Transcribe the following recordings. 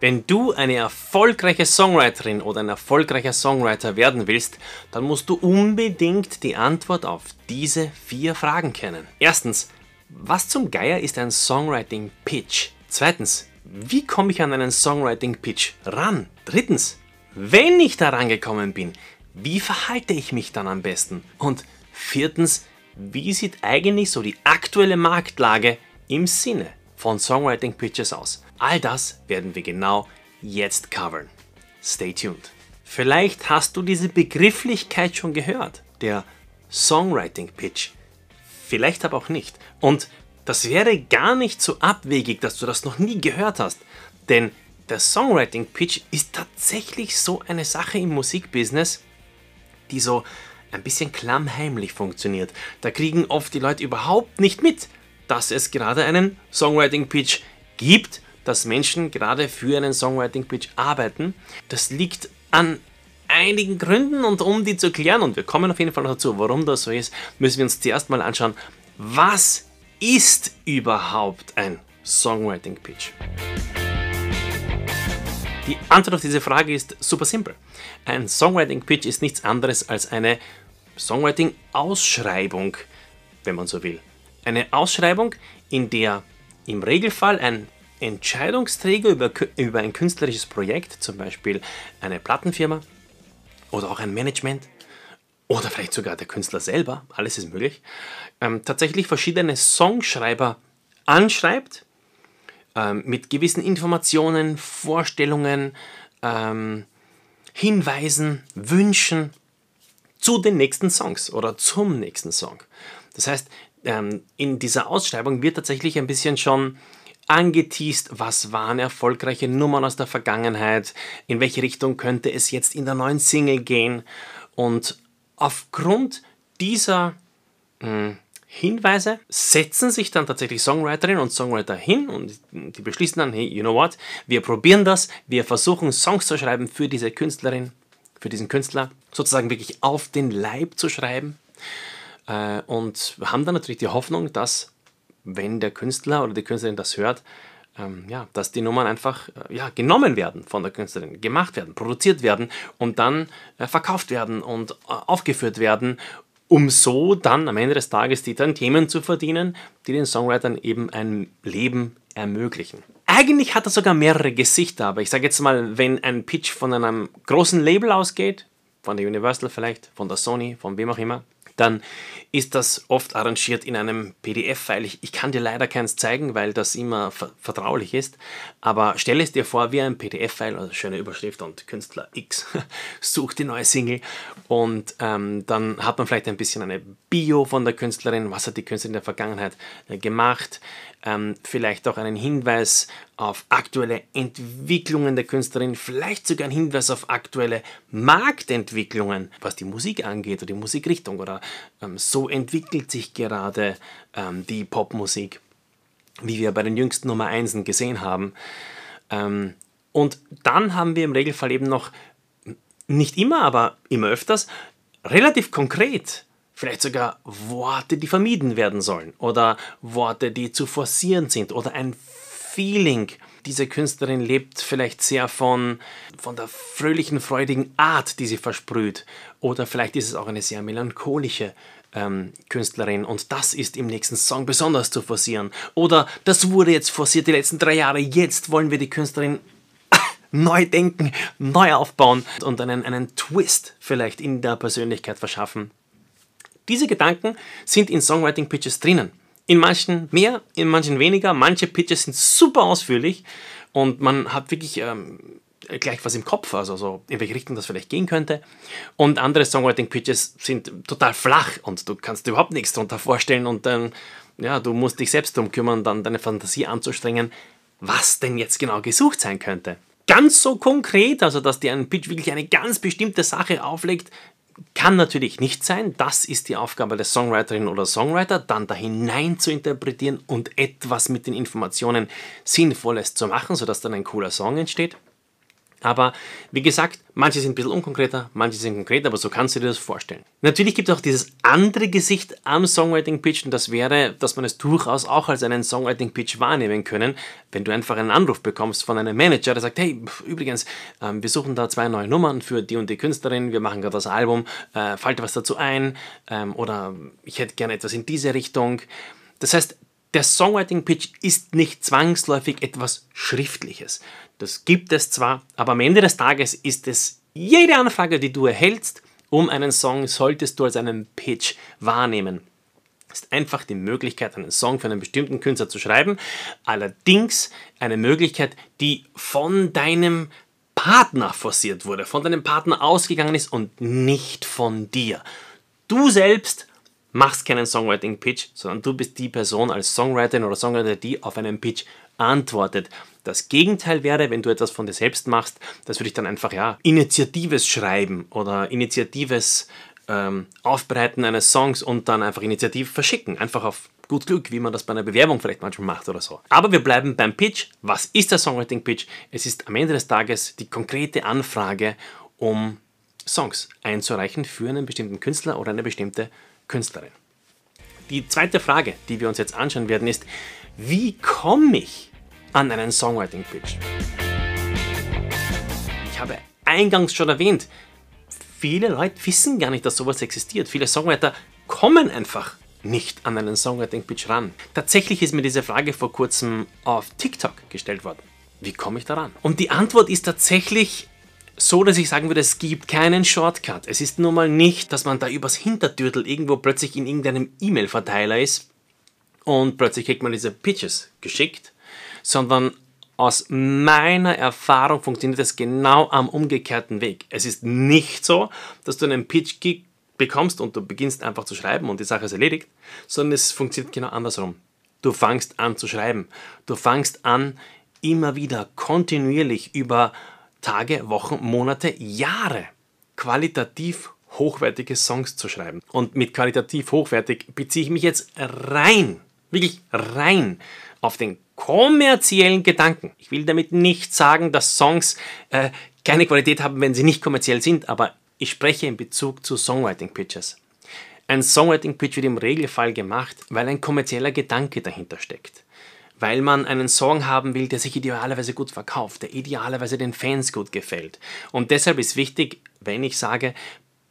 Wenn du eine erfolgreiche Songwriterin oder ein erfolgreicher Songwriter werden willst, dann musst du unbedingt die Antwort auf diese vier Fragen kennen. Erstens, was zum Geier ist ein Songwriting Pitch? Zweitens, wie komme ich an einen Songwriting Pitch ran? Drittens, wenn ich da rangekommen bin, wie verhalte ich mich dann am besten? Und viertens, wie sieht eigentlich so die aktuelle Marktlage im Sinne von Songwriting Pitches aus? All das werden wir genau jetzt covern. Stay tuned. Vielleicht hast du diese Begrifflichkeit schon gehört, der Songwriting Pitch. Vielleicht aber auch nicht. Und das wäre gar nicht so abwegig, dass du das noch nie gehört hast. Denn der Songwriting Pitch ist tatsächlich so eine Sache im Musikbusiness, die so ein bisschen klammheimlich funktioniert. Da kriegen oft die Leute überhaupt nicht mit, dass es gerade einen Songwriting Pitch gibt dass Menschen gerade für einen Songwriting-Pitch arbeiten. Das liegt an einigen Gründen und um die zu klären, und wir kommen auf jeden Fall dazu, warum das so ist, müssen wir uns zuerst mal anschauen, was ist überhaupt ein Songwriting-Pitch? Die Antwort auf diese Frage ist super simpel. Ein Songwriting-Pitch ist nichts anderes als eine Songwriting-Ausschreibung, wenn man so will. Eine Ausschreibung, in der im Regelfall ein Entscheidungsträger über, über ein künstlerisches Projekt, zum Beispiel eine Plattenfirma oder auch ein Management oder vielleicht sogar der Künstler selber, alles ist möglich, ähm, tatsächlich verschiedene Songschreiber anschreibt ähm, mit gewissen Informationen, Vorstellungen, ähm, Hinweisen, Wünschen zu den nächsten Songs oder zum nächsten Song. Das heißt, ähm, in dieser Ausschreibung wird tatsächlich ein bisschen schon angeteased, was waren erfolgreiche Nummern aus der Vergangenheit, in welche Richtung könnte es jetzt in der neuen Single gehen. Und aufgrund dieser mh, hm, Hinweise setzen sich dann tatsächlich Songwriterinnen und Songwriter hin und die beschließen dann, hey, you know what, wir probieren das, wir versuchen Songs zu schreiben für diese Künstlerin, für diesen Künstler, sozusagen wirklich auf den Leib zu schreiben. Äh, und haben dann natürlich die Hoffnung, dass wenn der Künstler oder die Künstlerin das hört, ähm, ja, dass die Nummern einfach äh, ja, genommen werden von der Künstlerin, gemacht werden, produziert werden und dann äh, verkauft werden und äh, aufgeführt werden, um so dann am Ende des Tages die dann Themen zu verdienen, die den Songwritern eben ein Leben ermöglichen. Eigentlich hat er sogar mehrere Gesichter, aber ich sage jetzt mal, wenn ein Pitch von einem großen Label ausgeht, von der Universal vielleicht, von der Sony, von wem auch immer, dann ist das oft arrangiert in einem PDF-File. Ich, ich, kann dir leider keins zeigen, weil das immer ver vertraulich ist. Aber stell es dir vor wie ein PDF-File, also schöne Überschrift und Künstler X sucht die neue Single. Und ähm, dann hat man vielleicht ein bisschen eine Bio von der Künstlerin, was hat die Künstlerin in der Vergangenheit äh, gemacht, ähm, vielleicht auch einen Hinweis auf aktuelle Entwicklungen der Künstlerin, vielleicht sogar einen Hinweis auf aktuelle Marktentwicklungen, was die Musik angeht oder die Musikrichtung oder ähm, so entwickelt sich gerade ähm, die Popmusik, wie wir bei den jüngsten Nummer 1 gesehen haben. Ähm, und dann haben wir im Regelfall eben noch, nicht immer, aber immer öfters, relativ konkret vielleicht sogar Worte, die vermieden werden sollen oder Worte, die zu forcieren sind oder ein Feeling. Diese Künstlerin lebt vielleicht sehr von, von der fröhlichen, freudigen Art, die sie versprüht. Oder vielleicht ist es auch eine sehr melancholische ähm, Künstlerin und das ist im nächsten Song besonders zu forcieren. Oder das wurde jetzt forciert die letzten drei Jahre, jetzt wollen wir die Künstlerin neu denken, neu aufbauen und einen, einen Twist vielleicht in der Persönlichkeit verschaffen. Diese Gedanken sind in Songwriting Pitches drinnen. In manchen mehr, in manchen weniger. Manche Pitches sind super ausführlich und man hat wirklich ähm, gleich was im Kopf, also so in welche Richtung das vielleicht gehen könnte. Und andere Songwriting-Pitches sind total flach und du kannst dir überhaupt nichts darunter vorstellen und dann, ja, du musst dich selbst darum kümmern, dann deine Fantasie anzustrengen, was denn jetzt genau gesucht sein könnte. ganz so konkret, also dass dir ein Pitch wirklich eine ganz bestimmte Sache auflegt, kann natürlich nicht sein. Das ist die Aufgabe der Songwriterin oder Songwriter, dann da hinein zu interpretieren und etwas mit den Informationen Sinnvolles zu machen, sodass dann ein cooler Song entsteht. Aber wie gesagt, manche sind ein bisschen unkonkreter, manche sind konkret, aber so kannst du dir das vorstellen. Natürlich gibt es auch dieses andere Gesicht am Songwriting-Pitch und das wäre, dass man es durchaus auch als einen Songwriting-Pitch wahrnehmen können, wenn du einfach einen Anruf bekommst von einem Manager, der sagt, hey, übrigens, ähm, wir suchen da zwei neue Nummern für die und die Künstlerin, wir machen gerade das Album, äh, fällt was dazu ein ähm, oder ich hätte gerne etwas in diese Richtung. Das heißt, der Songwriting-Pitch ist nicht zwangsläufig etwas Schriftliches. Das gibt es zwar, aber am Ende des Tages ist es jede Anfrage, die du erhältst, um einen Song, solltest du als einen Pitch wahrnehmen. Ist einfach die Möglichkeit, einen Song für einen bestimmten Künstler zu schreiben. Allerdings eine Möglichkeit, die von deinem Partner forciert wurde, von deinem Partner ausgegangen ist und nicht von dir. Du selbst machst keinen Songwriting-Pitch, sondern du bist die Person als Songwriterin oder Songwriter, die auf einen Pitch antwortet. Das Gegenteil wäre, wenn du etwas von dir selbst machst, das würde ich dann einfach ja initiatives Schreiben oder initiatives ähm, Aufbereiten eines Songs und dann einfach initiativ verschicken. Einfach auf gut Glück, wie man das bei einer Bewerbung vielleicht manchmal macht oder so. Aber wir bleiben beim Pitch. Was ist der Songwriting-Pitch? Es ist am Ende des Tages die konkrete Anfrage, um Songs einzureichen für einen bestimmten Künstler oder eine bestimmte Künstlerin. Die zweite Frage, die wir uns jetzt anschauen werden, ist, wie komme ich an einen Songwriting-Pitch. Ich habe eingangs schon erwähnt, viele Leute wissen gar nicht, dass sowas existiert. Viele Songwriter kommen einfach nicht an einen Songwriting-Pitch ran. Tatsächlich ist mir diese Frage vor kurzem auf TikTok gestellt worden. Wie komme ich daran? Und die Antwort ist tatsächlich so, dass ich sagen würde, es gibt keinen Shortcut. Es ist nun mal nicht, dass man da übers Hintertürtel irgendwo plötzlich in irgendeinem E-Mail-Verteiler ist und plötzlich kriegt man diese Pitches geschickt sondern aus meiner Erfahrung funktioniert es genau am umgekehrten Weg. Es ist nicht so, dass du einen Pitch bekommst und du beginnst einfach zu schreiben und die Sache ist erledigt, sondern es funktioniert genau andersrum. Du fangst an zu schreiben. Du fangst an, immer wieder kontinuierlich über Tage, Wochen, Monate, Jahre qualitativ hochwertige Songs zu schreiben. Und mit qualitativ hochwertig beziehe ich mich jetzt rein, wirklich rein auf den kommerziellen Gedanken. Ich will damit nicht sagen, dass Songs äh, keine Qualität haben, wenn sie nicht kommerziell sind, aber ich spreche in Bezug zu Songwriting-Pitches. Ein Songwriting-Pitch wird im Regelfall gemacht, weil ein kommerzieller Gedanke dahinter steckt. Weil man einen Song haben will, der sich idealerweise gut verkauft, der idealerweise den Fans gut gefällt. Und deshalb ist wichtig, wenn ich sage,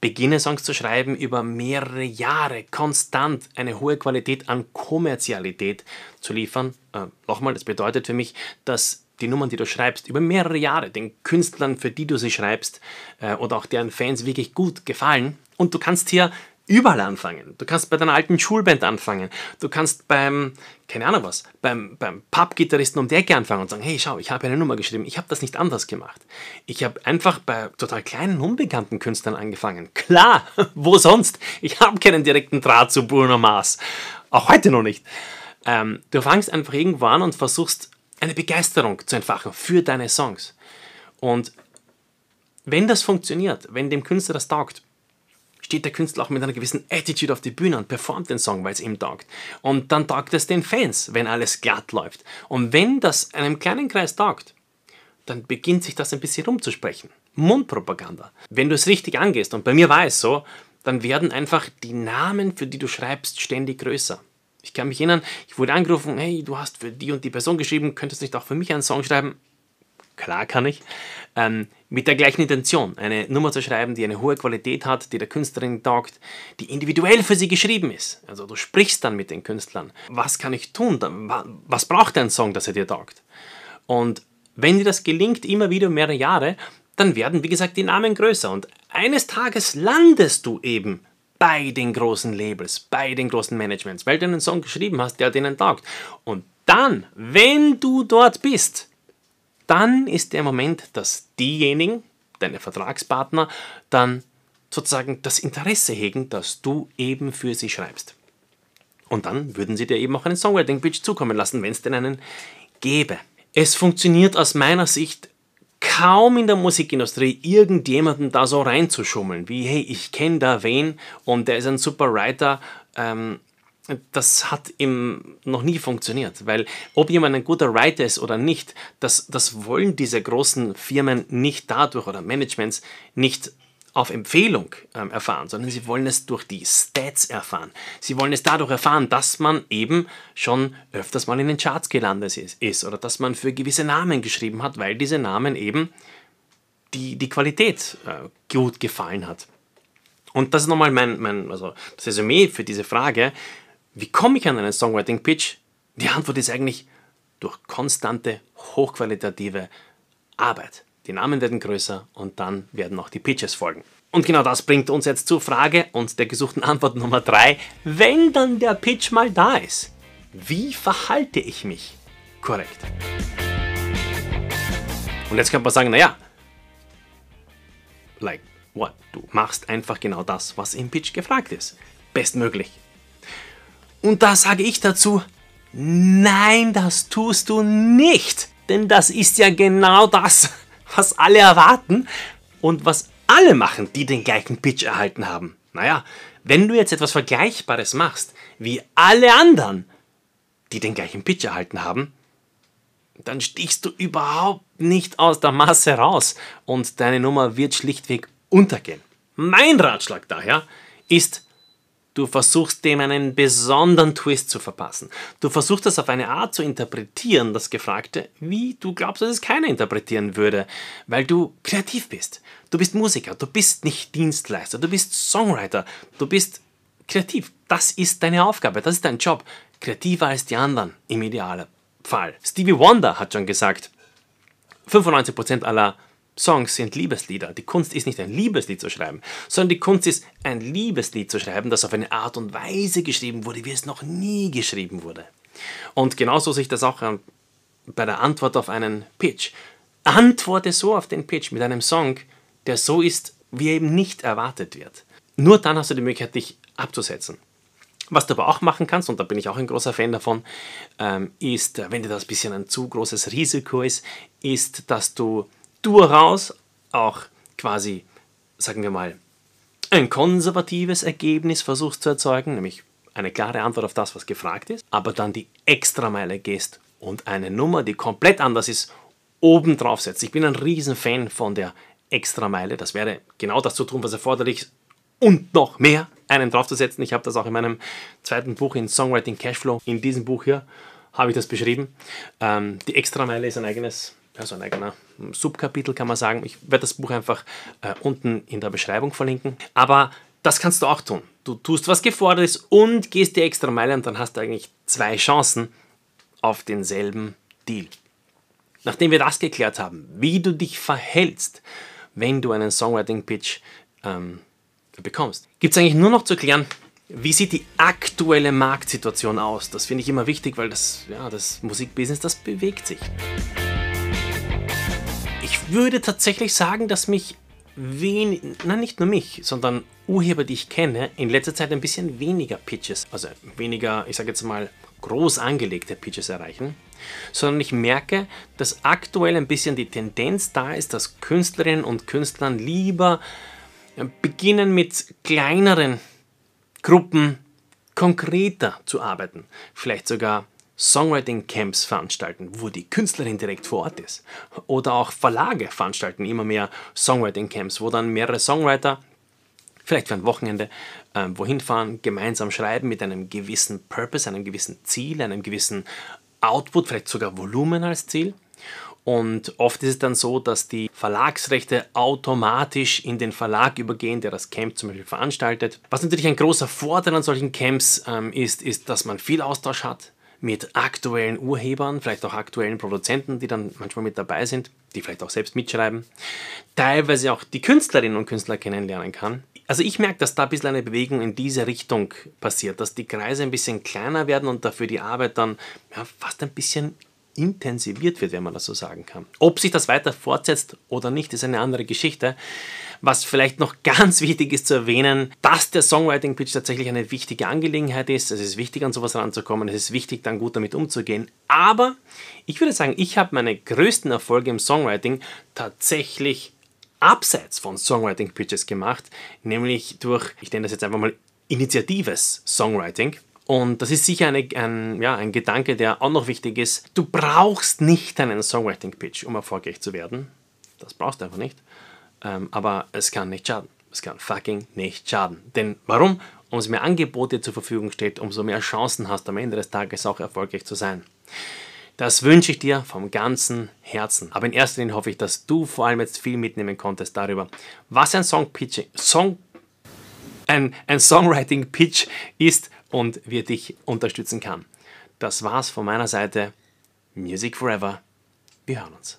beginne Songs zu schreiben über mehrere Jahre konstant eine hohe Qualität an Kommerzialität zu liefern. Äh, Nochmal, das bedeutet für mich, dass die Nummern, die du schreibst, über mehrere Jahre den Künstlern, für die du sie schreibst äh, oder auch deren Fans wirklich gut gefallen. Und du kannst hier überall anfangen. Du kannst bei deiner alten Schulband anfangen. Du kannst beim, keine Ahnung was, beim, beim Pub-Gitarristen um die Ecke anfangen und sagen, hey, schau, ich habe eine Nummer geschrieben. Ich habe das nicht anders gemacht. Ich habe einfach bei total kleinen, unbekannten Künstlern angefangen. Klar, wo sonst? Ich habe keinen direkten Draht zu Bruno Mars. Auch heute noch nicht. Ähm, du fangst einfach irgendwo an und versuchst eine Begeisterung zu entfachen für deine Songs. Und wenn das funktioniert, wenn dem Künstler das taugt, steht der Künstler auch mit einer gewissen Attitude auf die Bühne und performt den Song, weil es ihm taugt. Und dann taugt es den Fans, wenn alles glatt läuft. Und wenn das einem kleinen Kreis taugt, dann beginnt sich das ein bisschen rumzusprechen. Mundpropaganda. Wenn du es richtig angehst, und bei mir war es so, dann werden einfach die Namen, für die du schreibst, ständig größer. Ich kann mich erinnern, ich wurde angerufen, hey, du hast für die und die Person geschrieben, könntest du nicht auch für mich einen Song schreiben? Klar kann ich ähm, mit der gleichen Intention eine Nummer zu schreiben, die eine hohe Qualität hat, die der Künstlerin taugt, die individuell für sie geschrieben ist. Also du sprichst dann mit den Künstlern. Was kann ich tun? Was braucht ein Song, dass er dir taugt? Und wenn dir das gelingt, immer wieder mehrere Jahre, dann werden, wie gesagt, die Namen größer. Und eines Tages landest du eben bei den großen Labels, bei den großen Managements, weil du einen Song geschrieben hast, der denen taugt. Und dann, wenn du dort bist, dann ist der Moment, dass diejenigen, deine Vertragspartner, dann sozusagen das Interesse hegen, dass du eben für sie schreibst. Und dann würden sie dir eben auch einen Songwriting-Pitch zukommen lassen, wenn es denn einen gäbe. Es funktioniert aus meiner Sicht kaum in der Musikindustrie irgendjemanden da so reinzuschummeln, wie hey, ich kenne da wen und der ist ein super Writer. Ähm, das hat ihm noch nie funktioniert, weil ob jemand ein guter Writer ist oder nicht, das, das wollen diese großen Firmen nicht dadurch oder Managements nicht auf Empfehlung ähm, erfahren, sondern sie wollen es durch die Stats erfahren. Sie wollen es dadurch erfahren, dass man eben schon öfters mal in den Charts gelandet ist, ist oder dass man für gewisse Namen geschrieben hat, weil diese Namen eben die, die Qualität äh, gut gefallen hat. Und das ist nochmal mein, mein also das Resümee für diese Frage, wie komme ich an einen Songwriting-Pitch? Die Antwort ist eigentlich durch konstante, hochqualitative Arbeit. Die Namen werden größer und dann werden auch die Pitches folgen. Und genau das bringt uns jetzt zur Frage und der gesuchten Antwort Nummer 3. Wenn dann der Pitch mal da ist, wie verhalte ich mich korrekt? Und jetzt könnte man sagen, naja, like what? Du machst einfach genau das, was im Pitch gefragt ist. Bestmöglich. Und da sage ich dazu, nein, das tust du nicht. Denn das ist ja genau das, was alle erwarten und was alle machen, die den gleichen Pitch erhalten haben. Naja, wenn du jetzt etwas Vergleichbares machst, wie alle anderen, die den gleichen Pitch erhalten haben, dann stichst du überhaupt nicht aus der Masse raus und deine Nummer wird schlichtweg untergehen. Mein Ratschlag daher ist, Du versuchst dem einen besonderen Twist zu verpassen. Du versuchst das auf eine Art zu interpretieren, das Gefragte, wie du glaubst, dass es keiner interpretieren würde, weil du kreativ bist. Du bist Musiker, du bist nicht Dienstleister, du bist Songwriter, du bist kreativ. Das ist deine Aufgabe, das ist dein Job. Kreativer als die anderen im Idealfall. Stevie Wonder hat schon gesagt, 95% aller Songs sind Liebeslieder. Die Kunst ist nicht ein Liebeslied zu schreiben, sondern die Kunst ist ein Liebeslied zu schreiben, das auf eine Art und Weise geschrieben wurde, wie es noch nie geschrieben wurde. Und genauso sehe ich das auch ähm, bei der Antwort auf einen Pitch. Antworte so auf den Pitch mit einem Song, der so ist, wie er eben nicht erwartet wird. Nur dann hast du die Möglichkeit, dich abzusetzen. Was du aber auch machen kannst, und da bin ich auch ein großer Fan davon, ähm, ist, wenn dir das ein bisschen ein zu großes Risiko ist, ist, dass du durchaus auch quasi, sagen wir mal, ein konservatives Ergebnis versuchst zu erzeugen, nämlich eine klare Antwort auf das, was gefragt ist, aber dann die Extrameile gehst und eine Nummer, die komplett anders ist, oben drauf setzt. Ich bin ein Riesenfan von der Extrameile. Das wäre genau das zu tun, was erforderlich ist und noch mehr einen draufzusetzen. Ich habe das auch in meinem zweiten Buch in Songwriting Cashflow, in diesem Buch hier, habe ich das beschrieben. Ähm, die Extrameile ist ein eigenes also ein eigener Subkapitel kann man sagen. Ich werde das Buch einfach äh, unten in der Beschreibung verlinken. Aber das kannst du auch tun. Du tust, was gefordert ist und gehst die extra Meile und dann hast du eigentlich zwei Chancen auf denselben Deal. Nachdem wir das geklärt haben, wie du dich verhältst, wenn du einen Songwriting-Pitch ähm, bekommst, gibt es eigentlich nur noch zu klären, wie sieht die aktuelle Marktsituation aus? Das finde ich immer wichtig, weil das, ja, das Musikbusiness, das bewegt sich würde tatsächlich sagen, dass mich wenig, nein, nicht nur mich, sondern Urheber, die ich kenne, in letzter Zeit ein bisschen weniger Pitches, also weniger, ich sage jetzt mal, groß angelegte Pitches erreichen, sondern ich merke, dass aktuell ein bisschen die Tendenz da ist, dass Künstlerinnen und Künstlern lieber beginnen mit kleineren Gruppen konkreter zu arbeiten, vielleicht sogar Songwriting-Camps veranstalten, wo die Künstlerin direkt vor Ort ist. Oder auch Verlage veranstalten immer mehr Songwriting-Camps, wo dann mehrere Songwriter, vielleicht für ein Wochenende, äh, wohin fahren, gemeinsam schreiben mit einem gewissen Purpose, einem gewissen Ziel, einem gewissen Output, vielleicht sogar Volumen als Ziel. Und oft ist es dann so, dass die Verlagsrechte automatisch in den Verlag übergehen, der das Camp zum Beispiel veranstaltet. Was natürlich ein großer Vorteil an solchen Camps ähm, ist, ist, dass man viel Austausch hat mit aktuellen Urhebern, vielleicht auch aktuellen Produzenten, die dann manchmal mit dabei sind, die vielleicht auch selbst mitschreiben, teilweise auch die Künstlerinnen und Künstler kennenlernen kann. Also ich merke, dass da ein bisschen eine Bewegung in diese Richtung passiert, dass die Kreise ein bisschen kleiner werden und dafür die Arbeit dann ja, fast ein bisschen intensiviert wird, wenn man das so sagen kann. Ob sich das weiter fortsetzt oder nicht, ist eine andere Geschichte. Was vielleicht noch ganz wichtig ist zu erwähnen, dass der Songwriting Pitch tatsächlich eine wichtige Angelegenheit ist. Es ist wichtig, an sowas ranzukommen. Es ist wichtig, dann gut damit umzugehen. Aber ich würde sagen, ich habe meine größten Erfolge im Songwriting tatsächlich abseits von Songwriting Pitches gemacht, nämlich durch, ich nenne das jetzt einfach mal initiatives Songwriting. Und das ist sicher eine, ein, ja, ein Gedanke, der auch noch wichtig ist. Du brauchst nicht einen Songwriting-Pitch, um erfolgreich zu werden. Das brauchst du einfach nicht. Ähm, aber es kann nicht schaden. Es kann fucking nicht schaden. Denn warum? Umso mehr Angebote zur Verfügung steht, umso mehr Chancen hast du am Ende des Tages auch erfolgreich zu sein. Das wünsche ich dir vom ganzen Herzen. Aber in erster Linie hoffe ich, dass du vor allem jetzt viel mitnehmen konntest darüber, was ein Song-Pitch, Song, ein, ein Songwriting-Pitch ist und wie dich unterstützen kann. Das war's von meiner Seite. Music Forever. Wir hören uns.